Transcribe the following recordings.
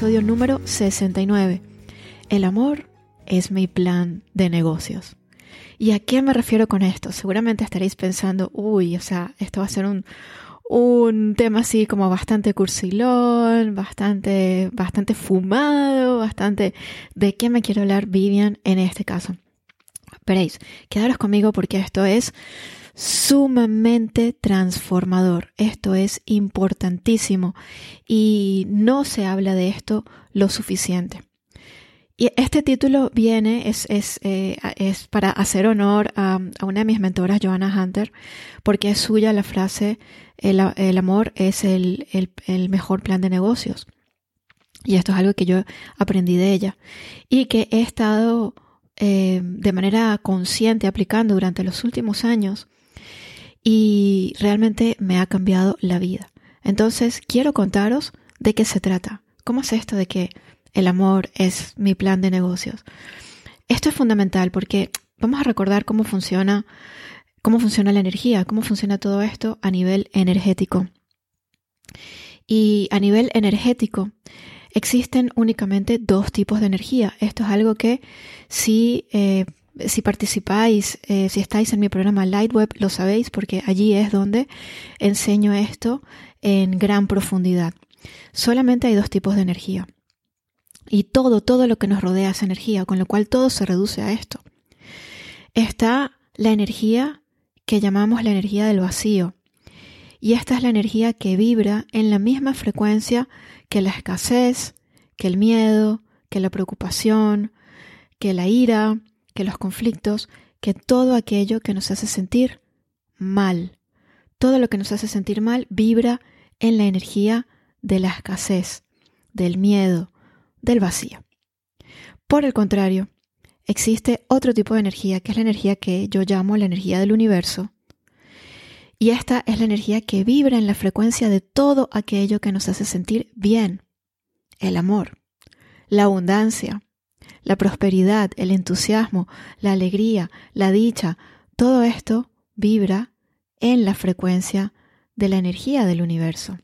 episodio número 69. El amor es mi plan de negocios. ¿Y a qué me refiero con esto? Seguramente estaréis pensando, uy, o sea, esto va a ser un, un tema así como bastante cursilón, bastante, bastante fumado, bastante... ¿De qué me quiero hablar Vivian en este caso? Veréis, quedaros conmigo porque esto es sumamente transformador. Esto es importantísimo y no se habla de esto lo suficiente. Y este título viene, es, es, eh, es para hacer honor a, una de mis mentoras, Joanna Hunter, porque es suya la frase, el, el amor es el, el, el, mejor plan de negocios. Y esto es algo que yo aprendí de ella y que he estado eh, de manera consciente aplicando durante los últimos años y realmente me ha cambiado la vida. Entonces, quiero contaros de qué se trata. ¿Cómo es esto de que el amor es mi plan de negocios. Esto es fundamental porque vamos a recordar cómo funciona, cómo funciona la energía, cómo funciona todo esto a nivel energético. Y a nivel energético existen únicamente dos tipos de energía. Esto es algo que si, eh, si participáis, eh, si estáis en mi programa Lightweb, lo sabéis porque allí es donde enseño esto en gran profundidad. Solamente hay dos tipos de energía. Y todo, todo lo que nos rodea es energía, con lo cual todo se reduce a esto. Está la energía que llamamos la energía del vacío. Y esta es la energía que vibra en la misma frecuencia que la escasez, que el miedo, que la preocupación, que la ira, que los conflictos, que todo aquello que nos hace sentir mal. Todo lo que nos hace sentir mal vibra en la energía de la escasez, del miedo, del vacío. Por el contrario, existe otro tipo de energía, que es la energía que yo llamo la energía del universo. Y esta es la energía que vibra en la frecuencia de todo aquello que nos hace sentir bien. El amor, la abundancia, la prosperidad, el entusiasmo, la alegría, la dicha, todo esto vibra en la frecuencia de la energía del universo.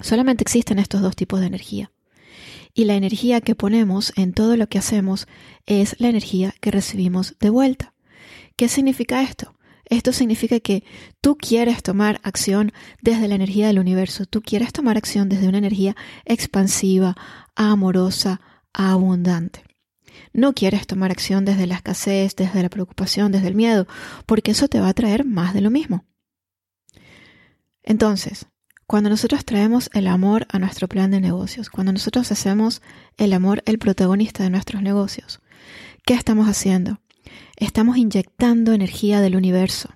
Solamente existen estos dos tipos de energía y la energía que ponemos en todo lo que hacemos es la energía que recibimos de vuelta. ¿Qué significa esto? Esto significa que tú quieres tomar acción desde la energía del universo, tú quieres tomar acción desde una energía expansiva, amorosa, abundante. No quieres tomar acción desde la escasez, desde la preocupación, desde el miedo, porque eso te va a traer más de lo mismo. Entonces, cuando nosotros traemos el amor a nuestro plan de negocios, cuando nosotros hacemos el amor el protagonista de nuestros negocios, ¿qué estamos haciendo? Estamos inyectando energía del universo.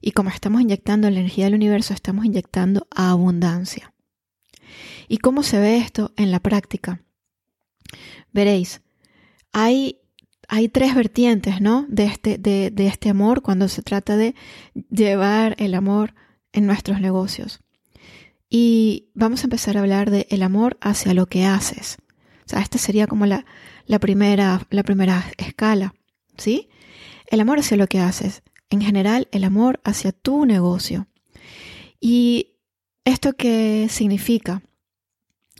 Y como estamos inyectando la energía del universo, estamos inyectando abundancia. ¿Y cómo se ve esto en la práctica? Veréis, hay, tres vertientes ¿no? de, este, de este amor cuando se trata de llevar el amor en nuestros negocios. Y vamos a empezar a hablar de el amor hacia lo que haces. O sea, esta sería como la, la, primera, la primera escala, ¿sí? El amor hacia lo que haces. En general, el amor hacia tu negocio. ¿Y esto qué significa?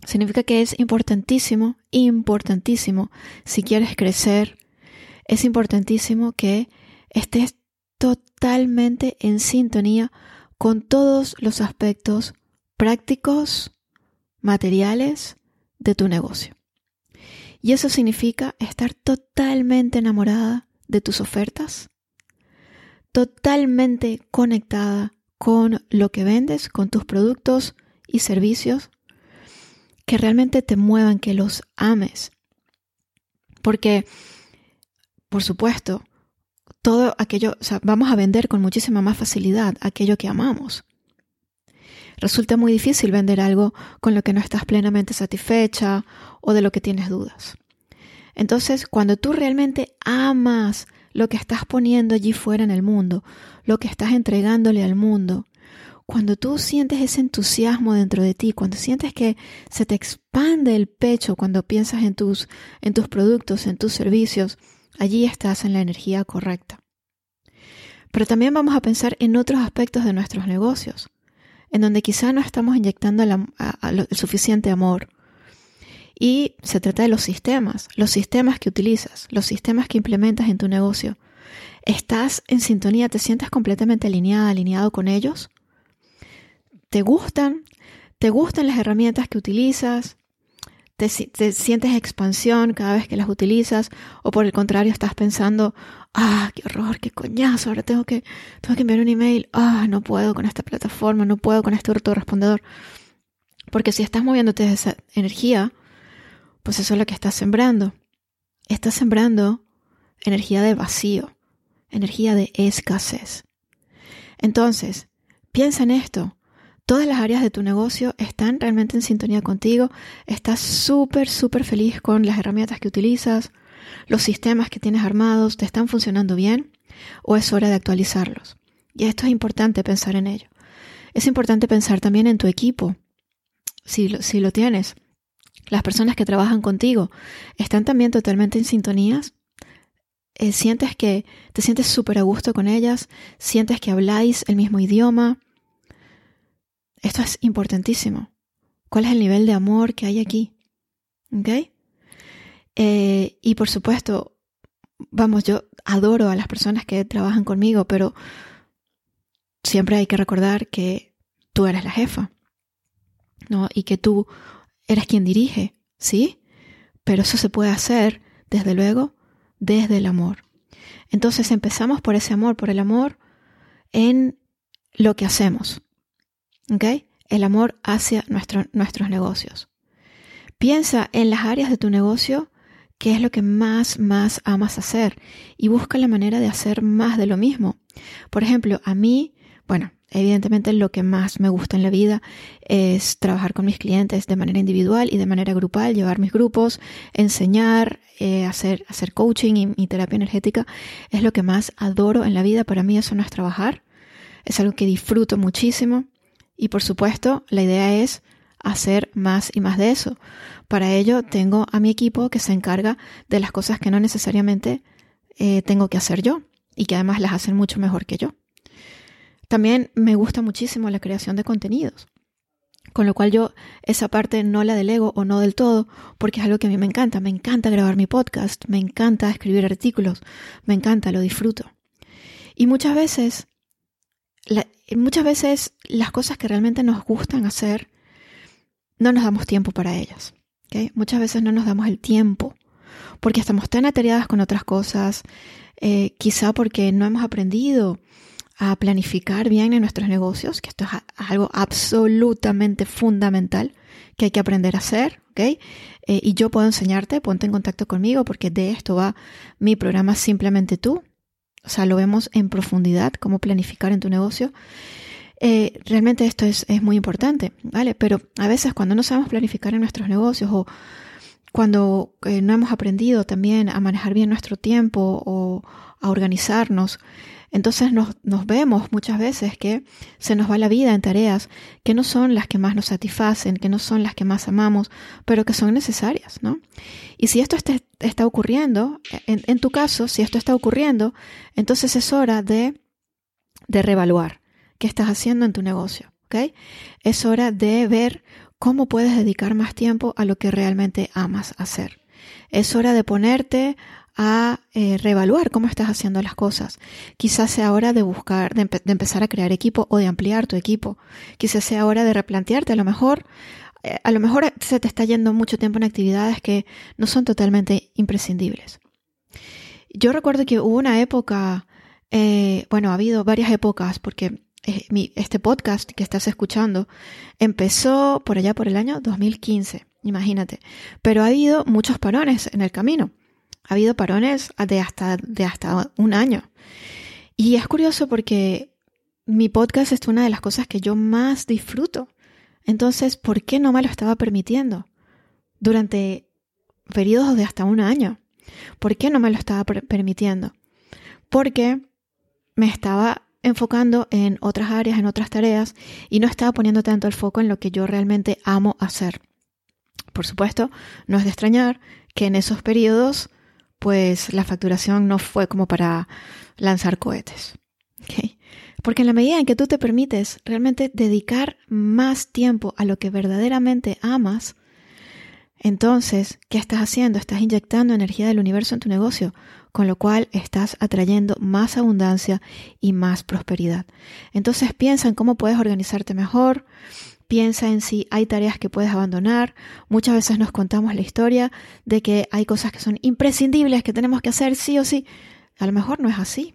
Significa que es importantísimo, importantísimo, si quieres crecer, es importantísimo que estés totalmente en sintonía con todos los aspectos prácticos, materiales de tu negocio. Y eso significa estar totalmente enamorada de tus ofertas, totalmente conectada con lo que vendes, con tus productos y servicios, que realmente te muevan, que los ames. Porque, por supuesto, todo aquello, vamos a vender con muchísima más facilidad aquello que amamos. Resulta muy difícil vender algo con lo que no estás plenamente satisfecha o de lo que tienes dudas. Entonces, cuando tú realmente amas lo que estás poniendo allí fuera en el mundo, lo que estás entregándole al mundo, cuando tú sientes ese entusiasmo dentro de ti, cuando sientes que se te expande el pecho cuando piensas en tus, en tus productos, en tus servicios, allí estás en la energía correcta. Pero también vamos a pensar en otros aspectos de nuestros negocios, en donde quizá no estamos inyectando el suficiente amor. Y se trata de los sistemas, los sistemas que utilizas, los sistemas que implementas en tu negocio. ¿Estás en sintonía? ¿Te sientes completamente alineada, alineado con ellos? ¿Te gustan? ¿Te gustan las herramientas que utilizas? ¿Te, sientes expansión cada vez que las utilizas? ¿O por el contrario estás pensando, ah, qué horror, qué coñazo, ahora tengo que, tengo que enviar un email, ah, no puedo con esta plataforma, no puedo con este autorrespondedor? Porque si estás moviéndote de esa energía, pues eso es lo que estás sembrando. Estás sembrando energía de vacío, energía de escasez. Entonces, piensa en esto todas las áreas de tu negocio están realmente en sintonía contigo, estás súper, súper feliz con las herramientas que utilizas, los sistemas que tienes armados, te están funcionando bien o es hora de actualizarlos. Y esto es importante pensar en ello. Es importante pensar también en tu equipo, si lo, si lo tienes. Las personas que trabajan contigo están también totalmente en sintonías. Eh, sientes que te sientes súper a gusto con ellas, sientes que habláis el mismo idioma, esto es importantísimo. ¿Cuál es el nivel de amor que hay aquí? Eh, y por supuesto, vamos, yo adoro a las personas que trabajan conmigo, pero siempre hay que recordar que tú eres la jefa, ¿no? Y que tú eres quien dirige, ¿sí? Pero eso se puede hacer, desde luego, desde el amor. Entonces empezamos por ese amor, por el amor en lo que hacemos. ¿Ok? El amor hacia nuestros negocios. Piensa en las áreas de tu negocio qué es lo que más, más amas hacer y busca la manera de hacer más de lo mismo. Por ejemplo, a mí, bueno, evidentemente lo que más me gusta en la vida es trabajar con mis clientes de manera individual y de manera grupal, llevar mis grupos, enseñar, eh, hacer, hacer coaching y terapia energética. Es lo que más adoro en la vida. Para mí eso no es trabajar. Es algo que disfruto muchísimo. Y por supuesto, la idea es hacer más y más de eso. Para ello tengo a mi equipo que se encarga de las cosas que no necesariamente eh, tengo que hacer yo y que además las hacen mucho mejor que yo. También me gusta muchísimo la creación de contenidos, con lo cual yo esa parte no la delego o no del todo porque es algo que a mí me encanta. Me encanta grabar mi podcast, me encanta escribir artículos, me encanta, lo disfruto. Y muchas veces muchas veces las cosas que realmente nos gustan hacer, no nos damos tiempo para ellas. Muchas veces no nos damos el tiempo porque estamos tan atareadas con otras cosas, eh, quizá porque no hemos aprendido a planificar bien en nuestros negocios, que esto es algo absolutamente fundamental que hay que aprender a hacer, eh, y yo puedo enseñarte, ponte en contacto conmigo porque de esto va mi programa Simplemente tú, o sea, lo vemos en profundidad, cómo planificar en tu negocio. Eh, realmente esto es, es, muy importante, ¿vale? Pero a veces cuando no sabemos planificar en nuestros negocios o cuando eh, no hemos aprendido también a manejar bien nuestro tiempo o a organizarnos, entonces nos, vemos muchas veces que se nos va la vida en tareas que no son las que más nos satisfacen, que no son las que más amamos, pero que son necesarias, ¿no? Y si esto está, ocurriendo, en, tu caso, si esto está ocurriendo, entonces es hora de, de reevaluar qué estás haciendo en tu negocio, ¿ok? Es hora de ver cómo puedes dedicar más tiempo a lo que realmente amas hacer. Es hora de ponerte a eh, reevaluar cómo estás haciendo las cosas. Quizás sea hora de buscar, de, empezar a crear equipo o de ampliar tu equipo. Quizás sea hora de replantearte. A lo mejor, a lo mejor se te está yendo mucho tiempo en actividades que no son totalmente imprescindibles. Yo recuerdo que hubo una época, eh, bueno, ha habido varias épocas porque este podcast que estás escuchando empezó por allá por el año 2015, imagínate. Pero ha habido muchos parones en el camino. Ha habido parones de hasta, de hasta un año. Y es curioso porque mi podcast es una de las cosas que yo más disfruto. Entonces, ¿por qué no me lo estaba permitiendo? Durante periodos de hasta un año. ¿Por qué no me lo estaba permitiendo? Porque me estaba enfocando en otras áreas, en otras tareas, y no estaba poniendo tanto el foco en lo que yo realmente amo hacer. Por supuesto, no es de extrañar que en esos periodos, pues la facturación no fue como para lanzar cohetes. Porque en la medida en que tú te permites realmente dedicar más tiempo a lo que verdaderamente amas, entonces, ¿qué estás haciendo? Estás inyectando energía del universo en tu negocio, con lo cual estás atrayendo más abundancia y más prosperidad. Entonces piensa en cómo puedes organizarte mejor, piensa en si hay tareas que puedes abandonar. Muchas veces nos contamos la historia de que hay cosas que son imprescindibles, que tenemos que hacer sí o sí. A lo mejor no es así.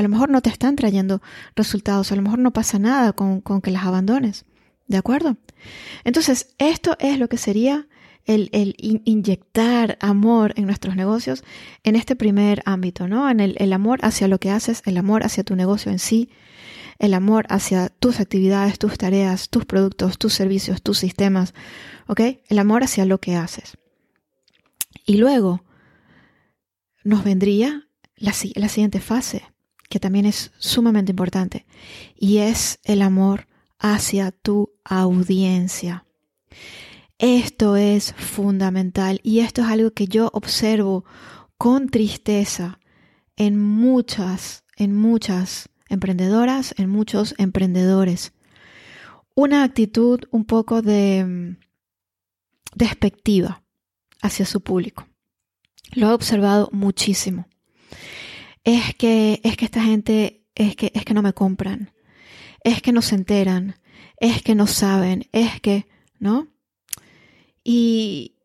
A lo mejor no te están trayendo resultados, a lo mejor no pasa nada con, que las abandones. ¿De acuerdo? Entonces, esto es lo que sería el, inyectar amor en nuestros negocios en este primer ámbito, ¿no? En el, amor hacia lo que haces, el amor hacia tu negocio en sí, el amor hacia tus actividades, tus tareas, tus productos, tus servicios, tus sistemas, ¿ok? El amor hacia lo que haces. Y luego nos vendría la siguiente fase, que también es sumamente importante, y es el amor hacia tu audiencia. Esto es fundamental y esto es algo que yo observo con tristeza en muchas, en muchas emprendedoras, en muchos emprendedores. Una actitud un poco de mm, despectiva hacia su público. Lo he observado muchísimo. Es que, es que esta gente, es que, es que no me compran. Es que no se enteran. Es que no saben. Es que, ¿no? Y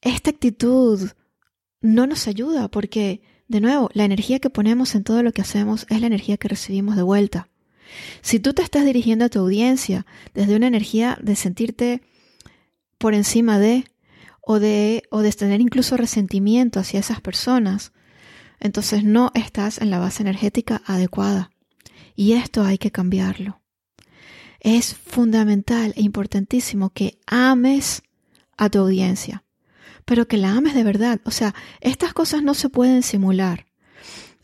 esta actitud no nos ayuda porque de nuevo, la energía que ponemos en todo lo que hacemos es la energía que recibimos de vuelta. Si tú te estás dirigiendo a tu audiencia desde una energía de sentirte por encima de o de o de tener incluso resentimiento hacia esas personas, entonces no estás en la base energética adecuada. Y esto hay que cambiarlo. Es fundamental e importantísimo que ames a tu audiencia pero que la ames de verdad. O sea, estas cosas no se pueden simular.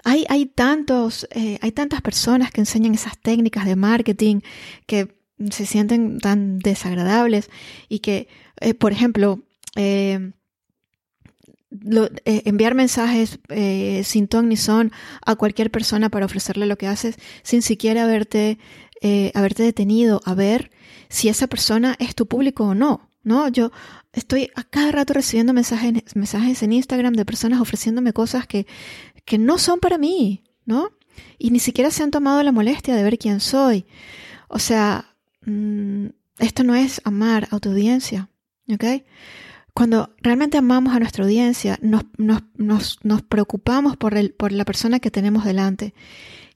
Hay, hay, tantos, eh, hay tantas personas que enseñan esas técnicas de marketing que se sienten tan desagradables y que, eh, por ejemplo, eh, enviar mensajes sin ton ni son a cualquier persona para ofrecerle lo que haces sin siquiera haberte, haberte detenido a ver si esa persona es tu público o no. ¿no? Yo estoy a cada rato recibiendo mensajes, mensajes en Instagram de personas ofreciéndome cosas que, que no son para mí, ¿no? Y ni siquiera se han tomado la molestia de ver quién soy. O sea, mm, esto no es amar a tu audiencia, ¿ok? Cuando realmente amamos a nuestra audiencia, nos, preocupamos por la persona que tenemos delante.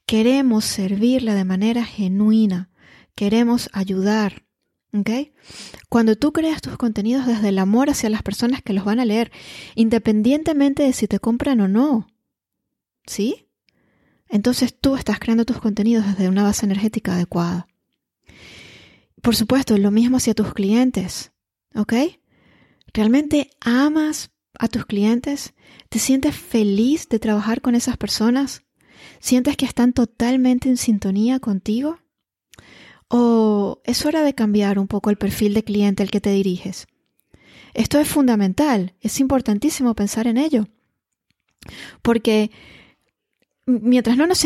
Queremos servirla de manera genuina. Queremos ayudar. ¿Okay? Cuando tú creas tus contenidos desde el amor hacia las personas que los van a leer, independientemente de si te compran o no, ¿sí? Entonces tú estás creando tus contenidos desde una base energética adecuada. Por supuesto, lo mismo hacia tus clientes, ¿ok? ¿Realmente amas a tus clientes? ¿Te sientes feliz de trabajar con esas personas? ¿Sientes que están totalmente en sintonía contigo? ¿O es hora de cambiar un poco el perfil de cliente al que te diriges? Esto es fundamental, es importantísimo pensar en ello. Porque mientras no, nos,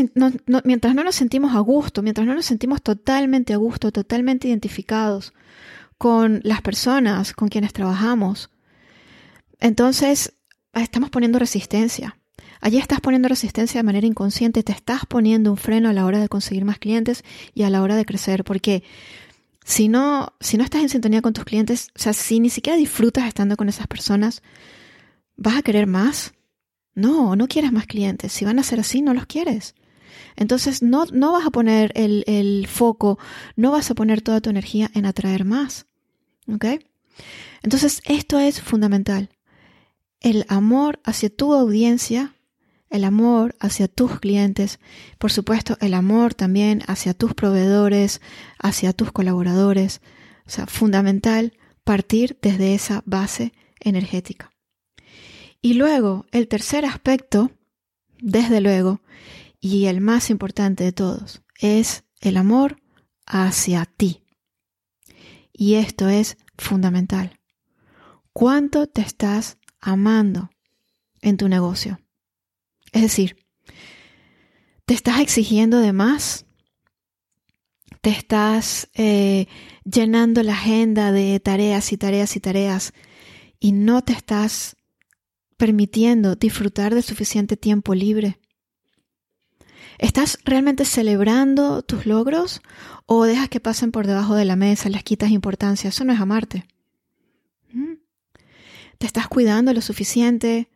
mientras no nos sentimos a gusto, mientras no nos sentimos totalmente a gusto, totalmente identificados con las personas con quienes trabajamos, entonces estamos poniendo resistencia. Allí estás poniendo resistencia de manera inconsciente, te estás poniendo un freno a la hora de conseguir más clientes y a la hora de crecer, porque si no, si no estás en sintonía con tus clientes, o sea, si ni siquiera disfrutas estando con esas personas, ¿vas a querer más? No, no quieres más clientes. Si van a ser así, no los quieres. Entonces no, no vas a poner el, el foco, no vas a poner toda tu energía en atraer más. ¿Ok? Entonces esto es fundamental. El amor hacia tu audiencia el amor hacia tus clientes, por supuesto el amor también hacia tus proveedores, hacia tus colaboradores. O sea, fundamental partir desde esa base energética. Y luego, el tercer aspecto, desde luego, y el más importante de todos, es el amor hacia ti. Y esto es fundamental. ¿Cuánto te estás amando en tu negocio? Es decir, ¿te estás exigiendo de más? ¿Te estás eh, llenando la agenda de tareas y tareas y tareas y no te estás permitiendo disfrutar de suficiente tiempo libre? ¿Estás realmente celebrando tus logros o dejas que pasen por debajo de la mesa, les quitas importancia? Eso no es amarte. ¿Mm? ¿Te estás cuidando lo suficiente?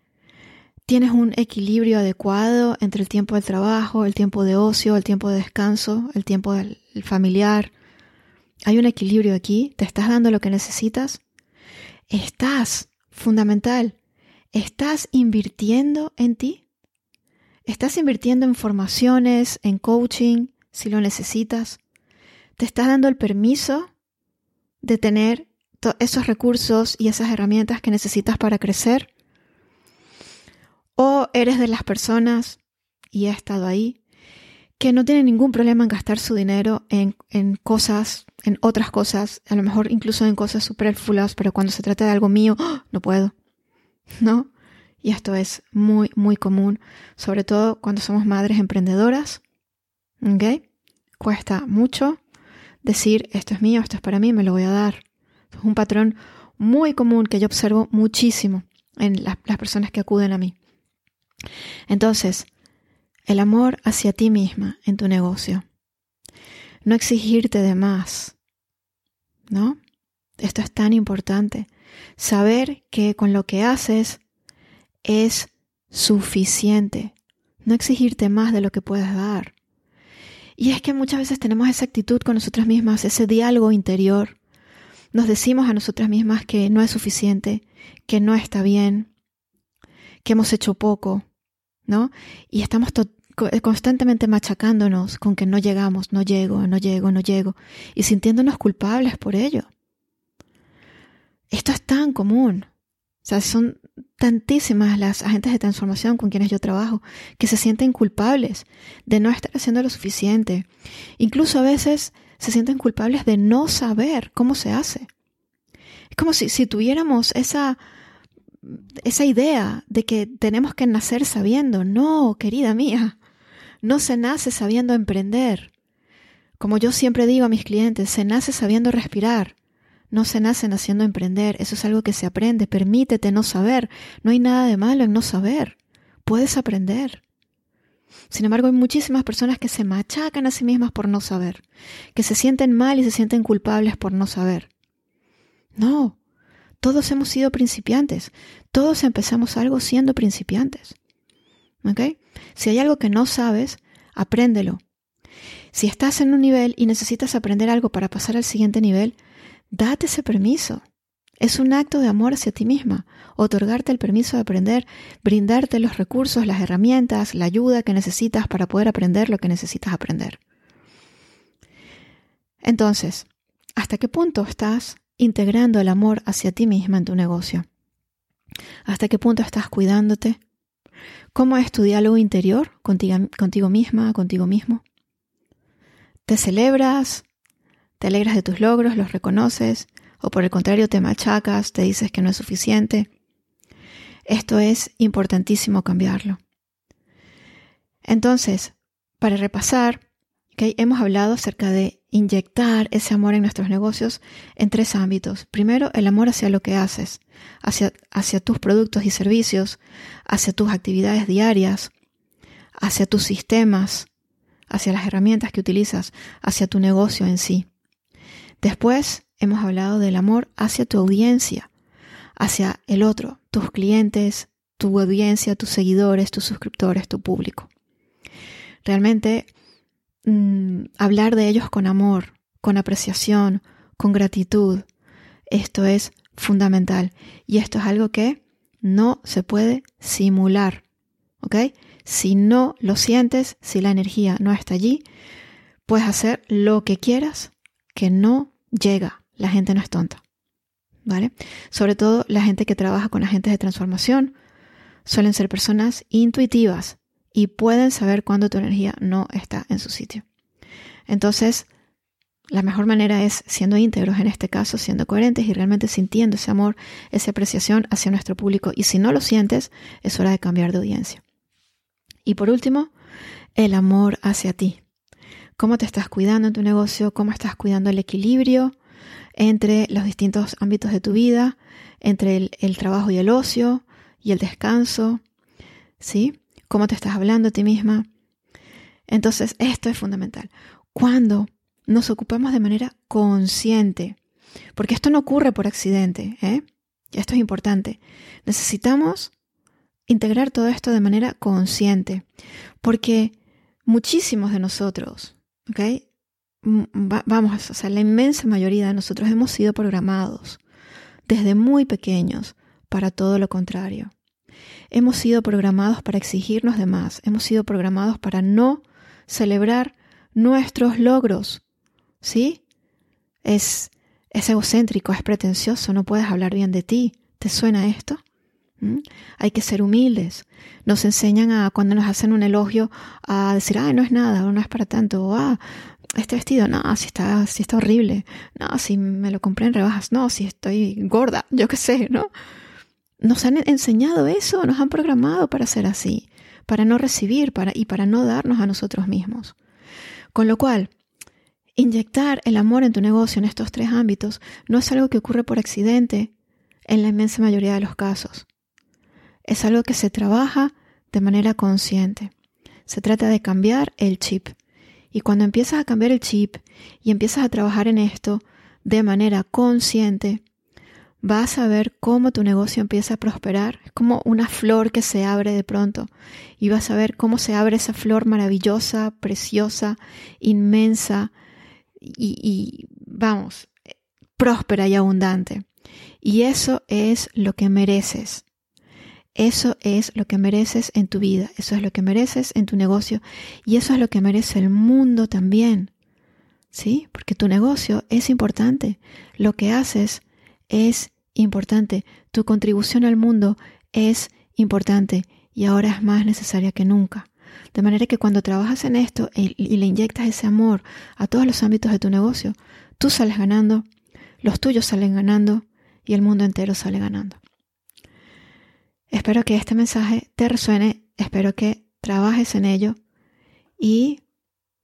¿Tienes un equilibrio adecuado entre el tiempo del trabajo, el tiempo de ocio, el tiempo de descanso, el tiempo del familiar? ¿Hay un equilibrio aquí? ¿Te estás dando lo que necesitas? ¿Estás, fundamental, estás invirtiendo en ti? ¿Estás invirtiendo en formaciones, en coaching, si lo necesitas? ¿Te estás dando el permiso de tener esos recursos y esas herramientas que necesitas para crecer? ¿O eres de las personas, y he estado ahí, que no tienen ningún problema en gastar su dinero en, cosas, en otras cosas, a lo mejor incluso en cosas superfluas, pero cuando se trata de algo mío, ¡oh! no puedo? ¿No? Y esto es muy, muy común, sobre todo cuando somos madres emprendedoras. ¿Ok? Cuesta mucho decir, esto es mío, esto es para mí, me lo voy a dar. Es un patrón muy común que yo observo muchísimo en las personas que acuden a mí. Entonces, el amor hacia ti misma en tu negocio. No exigirte de más. ¿No? Esto es tan importante. Saber que con lo que haces es suficiente. No exigirte más de lo que puedes dar. Y es que muchas veces tenemos esa actitud con nosotras mismas, ese diálogo interior. Nos decimos a nosotras mismas que no es suficiente, que no está bien, que hemos hecho poco, ¿no? Y estamos constantemente machacándonos con que no llegamos, no llego, no llego, no llego, y sintiéndonos culpables por ello. Esto es tan común. O sea, son tantísimas las agentes de transformación con quienes yo trabajo que se sienten culpables de no estar haciendo lo suficiente. Incluso a veces se sienten culpables de no saber cómo se hace. Es como si, si tuviéramos esa, esa idea de que tenemos que nacer sabiendo. No, querida mía, no se nace sabiendo emprender. Como yo siempre digo a mis clientes, se nace sabiendo respirar. No se nace naciendo emprender, eso es algo que se aprende. Permítete no saber. No hay nada de malo en no saber. Puedes aprender. Sin embargo, hay muchísimas personas que se machacan a sí mismas por no saber, que se sienten mal y se sienten culpables por no saber. No, todos hemos sido principiantes, todos empezamos algo siendo principiantes. ¿Ok? Si hay algo que no sabes, apréndelo. Si estás en un nivel y necesitas aprender algo para pasar al siguiente nivel, Date ese permiso. Es un acto de amor hacia ti misma, otorgarte el permiso de aprender, brindarte los recursos, las herramientas, la ayuda que necesitas para poder aprender lo que necesitas aprender. Entonces, ¿hasta qué punto estás integrando el amor hacia ti misma en tu negocio? ¿Hasta qué punto estás cuidándote? ¿Cómo es tu diálogo interior contigo, contigo misma, contigo mismo? ¿Te celebras? Te alegras de tus logros, los reconoces, o por el contrario te machacas, te dices que no es suficiente. Esto es importantísimo cambiarlo. Entonces, para repasar, hemos hablado acerca de inyectar ese amor en nuestros negocios en tres ámbitos. Primero, el amor hacia lo que haces, hacia, tus productos y servicios, hacia tus actividades diarias, hacia tus sistemas, hacia las herramientas que utilizas, hacia tu negocio en sí. Después hemos hablado del amor hacia tu audiencia, hacia el otro, tus clientes, tu audiencia, tus seguidores, tus suscriptores, tu público. Realmente mm, hablar de ellos con amor, con apreciación, con gratitud, esto es fundamental. Y esto es algo que no se puede simular. ¿Ok? Si no lo sientes, si la energía no está allí, puedes hacer lo que quieras que no llega, la gente no es tonta. ¿Vale? Sobre todo la gente que trabaja con agentes de transformación suelen ser personas intuitivas y pueden saber cuándo tu energía no está en su sitio. Entonces, la mejor manera es siendo íntegros en este caso, siendo coherentes y realmente sintiendo ese amor, esa apreciación hacia nuestro público. Y si no lo sientes, es hora de cambiar de audiencia. Y por último, el amor hacia ti. ¿Cómo te estás cuidando en tu negocio? ¿Cómo estás cuidando el equilibrio entre los distintos ámbitos de tu vida? Entre el, trabajo y el ocio y el descanso. ¿Sí? ¿Cómo te estás hablando a ti misma? Entonces, esto es fundamental. Cuando nos ocupamos de manera consciente, porque esto no ocurre por accidente, ¿eh? Esto es importante. Necesitamos integrar todo esto de manera consciente, porque muchísimos de nosotros, ¿ok? vamos, o sea, la inmensa mayoría de nosotros hemos sido programados desde muy pequeños para todo lo contrario. Hemos sido programados para exigirnos de más, hemos sido programados para no celebrar nuestros logros, ¿sí? Es, es egocéntrico, es pretencioso, no puedes hablar bien de ti. ¿Te suena esto? Hay que ser humildes. Nos enseñan a, cuando nos hacen un elogio, a decir, ah, no es nada, no es para tanto, o ah, este vestido, no, si está, si está horrible, no, si me lo compré en rebajas, no, si estoy gorda, yo qué sé, ¿no? Nos han enseñado eso, nos han programado para ser así, para no recibir para, y para no darnos a nosotros mismos. Con lo cual, Inyectar el amor en tu negocio en estos tres ámbitos no es algo que ocurre por accidente en la inmensa mayoría de los casos. Es algo que se trabaja de manera consciente. Se trata de cambiar el chip. Y cuando empiezas a cambiar el chip y empiezas a trabajar en esto de manera consciente, vas a ver cómo tu negocio empieza a prosperar. Es como una flor que se abre de pronto. Y vas a ver cómo se abre esa flor maravillosa, preciosa, inmensa, y, vamos, próspera y abundante. Y eso es lo que mereces. Eso es lo que mereces en tu vida, eso es lo que mereces en tu negocio y eso es lo que merece el mundo también. ¿Sí? Porque tu negocio es importante, lo que haces es importante, tu contribución al mundo es importante y ahora es más necesaria que nunca. De manera que cuando trabajas en esto y, le inyectas ese amor a todos los ámbitos de tu negocio, tú sales ganando, los tuyos salen ganando y el mundo entero sale ganando. Espero que este mensaje te resuene, espero que trabajes en ello y,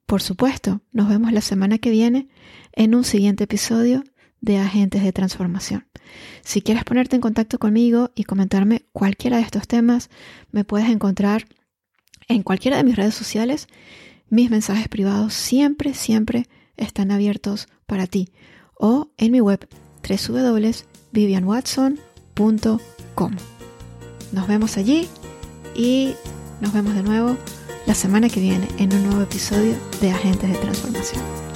por supuesto, nos vemos la semana que viene en un siguiente episodio de Agentes de Transformación. Si quieres ponerte en contacto conmigo y comentarme cualquiera de estos temas, me puedes encontrar en cualquiera de mis redes sociales, mis mensajes privados siempre, siempre están abiertos para ti. O en mi web www.vivianwatson.com. Nos vemos allí y nos vemos de nuevo la semana que viene en un nuevo episodio de Agentes de Transformación.